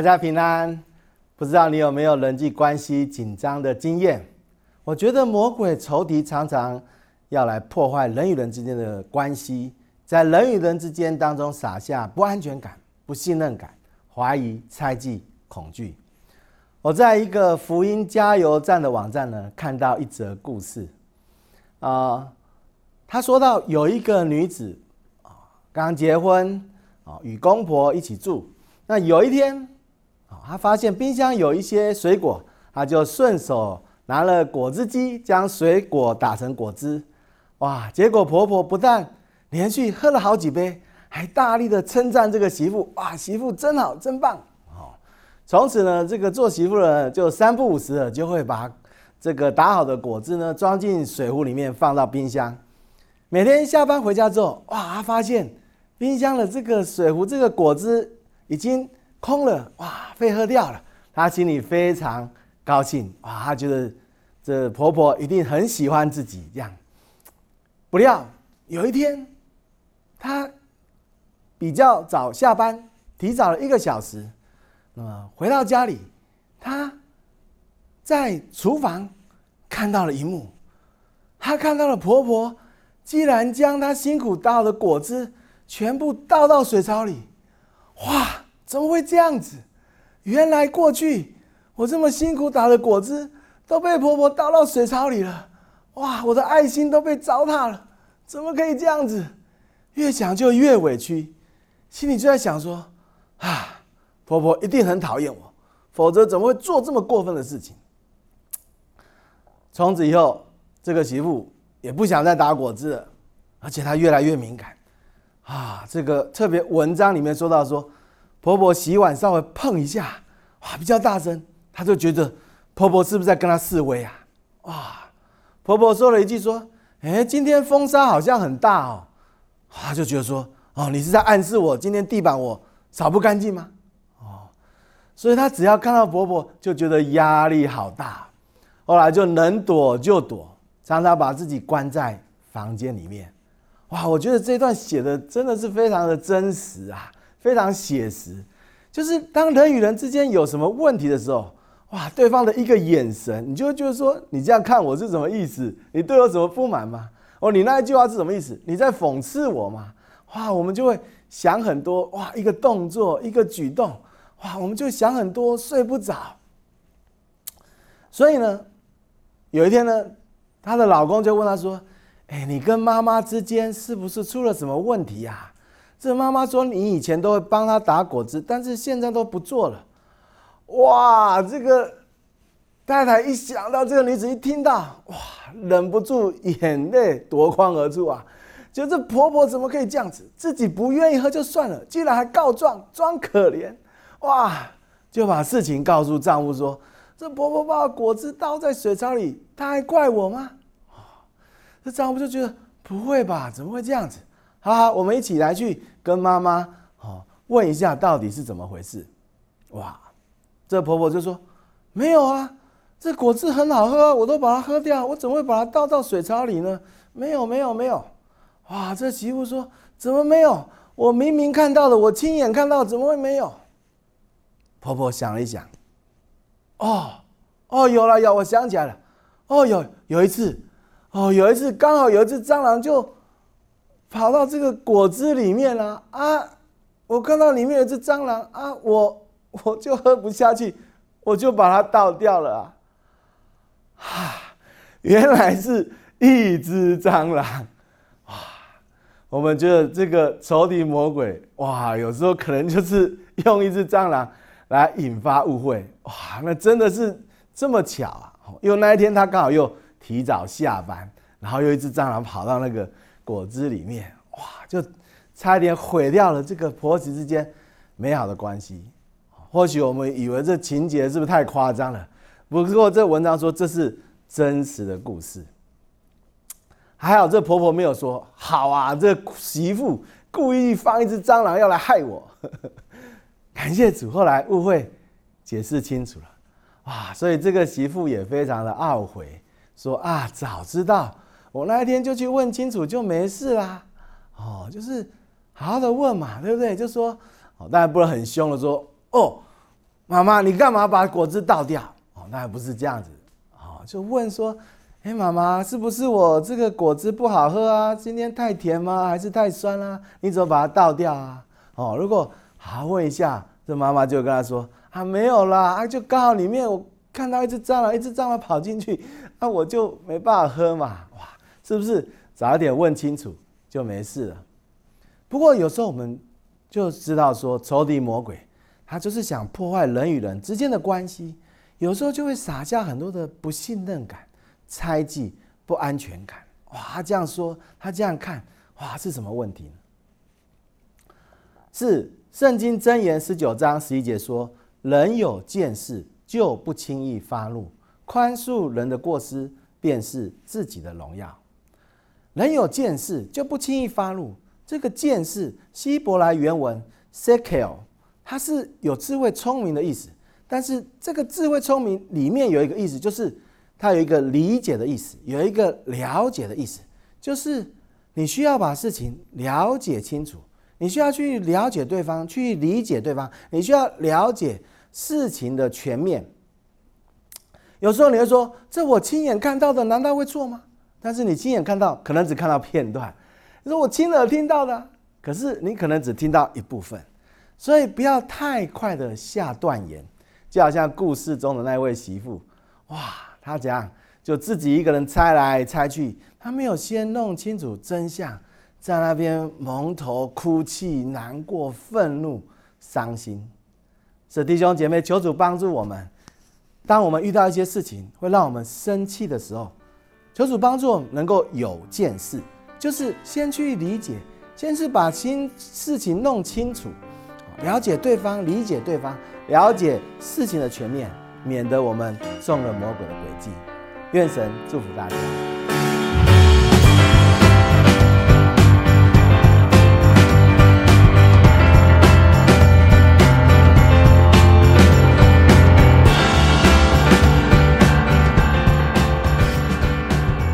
大家平安，不知道你有没有人际关系紧张的经验？我觉得魔鬼仇敌常常要来破坏人与人之间的关系，在人与人之间当中撒下不安全感、不信任感、怀疑、猜忌、恐惧。我在一个福音加油站的网站呢，看到一则故事，啊，他说到有一个女子啊，刚结婚啊，与公婆一起住，那有一天。他发现冰箱有一些水果，他就顺手拿了果汁机，将水果打成果汁。哇！结果婆婆不但连续喝了好几杯，还大力的称赞这个媳妇。哇！媳妇真好，真棒！哦，从此呢，这个做媳妇的就三不五时的就会把这个打好的果汁呢装进水壶里面，放到冰箱。每天下班回家之后，哇！他发现冰箱的这个水壶，这个果汁已经。空了哇，被喝掉了，她心里非常高兴哇，她觉得这婆婆一定很喜欢自己这样。不料有一天，她比较早下班，提早了一个小时，那么回到家里，她在厨房看到了一幕，她看到了婆婆竟然将她辛苦倒的果汁全部倒到水槽里，哇！怎么会这样子？原来过去我这么辛苦打的果汁都被婆婆倒到水槽里了，哇！我的爱心都被糟蹋了，怎么可以这样子？越想就越委屈，心里就在想说：啊，婆婆一定很讨厌我，否则怎么会做这么过分的事情？从此以后，这个媳妇也不想再打果汁了，而且她越来越敏感。啊，这个特别文章里面说到说。婆婆洗碗稍微碰一下，哇，比较大声，她就觉得婆婆是不是在跟她示威啊？哇，婆婆说了一句说：“哎，今天风沙好像很大哦。”她就觉得说：“哦，你是在暗示我今天地板我扫不干净吗？”哦，所以她只要看到婆婆就觉得压力好大，后来就能躲就躲，常常把自己关在房间里面。哇，我觉得这段写的真的是非常的真实啊。非常写实，就是当人与人之间有什么问题的时候，哇，对方的一个眼神，你就会觉得说，你这样看我是什么意思？你对我什么不满吗？哦，你那一句话是什么意思？你在讽刺我吗？哇，我们就会想很多，哇，一个动作，一个举动，哇，我们就想很多，睡不着。所以呢，有一天呢，她的老公就问她说：“哎，你跟妈妈之间是不是出了什么问题呀？”这妈妈说：“你以前都会帮她打果汁，但是现在都不做了。”哇，这个太太一想到这个女子，一听到哇，忍不住眼泪夺眶而出啊！就这婆婆怎么可以这样子？自己不愿意喝就算了，竟然还告状，装可怜。哇，就把事情告诉丈夫说：“这婆婆把果汁倒在水槽里，她还怪我吗？”这丈夫就觉得不会吧？怎么会这样子？好好，我们一起来去跟妈妈哦问一下到底是怎么回事。哇，这婆婆就说：“没有啊，这果汁很好喝，我都把它喝掉，我怎么会把它倒到水槽里呢？没有，没有，没有。”哇，这媳妇说：“怎么没有？我明明看到了，我亲眼看到，怎么会没有？”婆婆想了一想，哦，哦，有了，有，我想起来了。哦，有有一次，哦，有一次刚好有一只蟑螂就。跑到这个果汁里面了啊！我看到里面有只蟑螂啊，我我就喝不下去，我就把它倒掉了啊！哈，原来是一只蟑螂哇！我们觉得这个仇敌魔鬼哇，有时候可能就是 用一只蟑螂来引发误会哇！那真的是这么巧啊！因为那一天他刚好又提早下班，然后又一只蟑螂跑到那个。果汁里面，哇，就差点毁掉了这个婆媳之间美好的关系。或许我们以为这情节是不是太夸张了？不过这文章说这是真实的故事。还好这婆婆没有说好啊，这媳妇故意放一只蟑螂要来害我。感谢主，后来误会解释清楚了。哇，所以这个媳妇也非常的懊悔，说啊，早知道。我那一天就去问清楚，就没事啦。哦，就是好好的问嘛，对不对？就说，哦，当然不能很凶的说，哦，妈妈，你干嘛把果汁倒掉？哦，那还不是这样子，哦，就问说，哎，妈妈，是不是我这个果汁不好喝啊？今天太甜吗？还是太酸啦？你怎么把它倒掉啊？哦，如果好好问一下，这妈妈就跟他说，啊，没有啦，啊，就刚好里面我看到一只蟑螂，一只蟑螂跑进去，那我就没办法喝嘛，哇，是不是？早一点问清楚就没事了。不过有时候我们就知道说，仇敌魔鬼他就是想破坏人与人之间的关系，有时候就会撒下很多的不信任感、猜忌、不安全感。哇，他这样说，他这样看，哇，是什么问题呢？是圣经箴言十九章十一节说：“人有见识，就不轻易发怒，宽恕人的过失，便是自己的荣耀。人有见识，就不轻易发怒。”这个见识，希伯来原文 “sekel”，它是有智慧、聪明的意思。但是这个智慧、聪明里面有一个意思，就是它有一个理解的意思，有一个了解的意思，就是你需要把事情了解清楚，你需要去了解对方，去理解对方，你需要了解事情的全面。有时候你会说：“这我亲眼看到的，难道会错吗？”但是你亲眼看到，可能只看到片段。你说我亲耳听到的，可是你可能只听到一部分，所以不要太快的下断言。就好像故事中的那位媳妇，哇，她怎样就自己一个人猜来猜去，她没有先弄清楚真相，在那边蒙头哭泣、难过、愤怒、伤心。是弟兄姐妹，求主帮助我们。当我们遇到一些事情会让我们生气的时候，求主帮助我们能够有见识。就是先去理解，先是把心事情弄清楚，了解对方，理解对方，了解事情的全面，免得我们中了魔鬼的诡计。愿神祝福大家。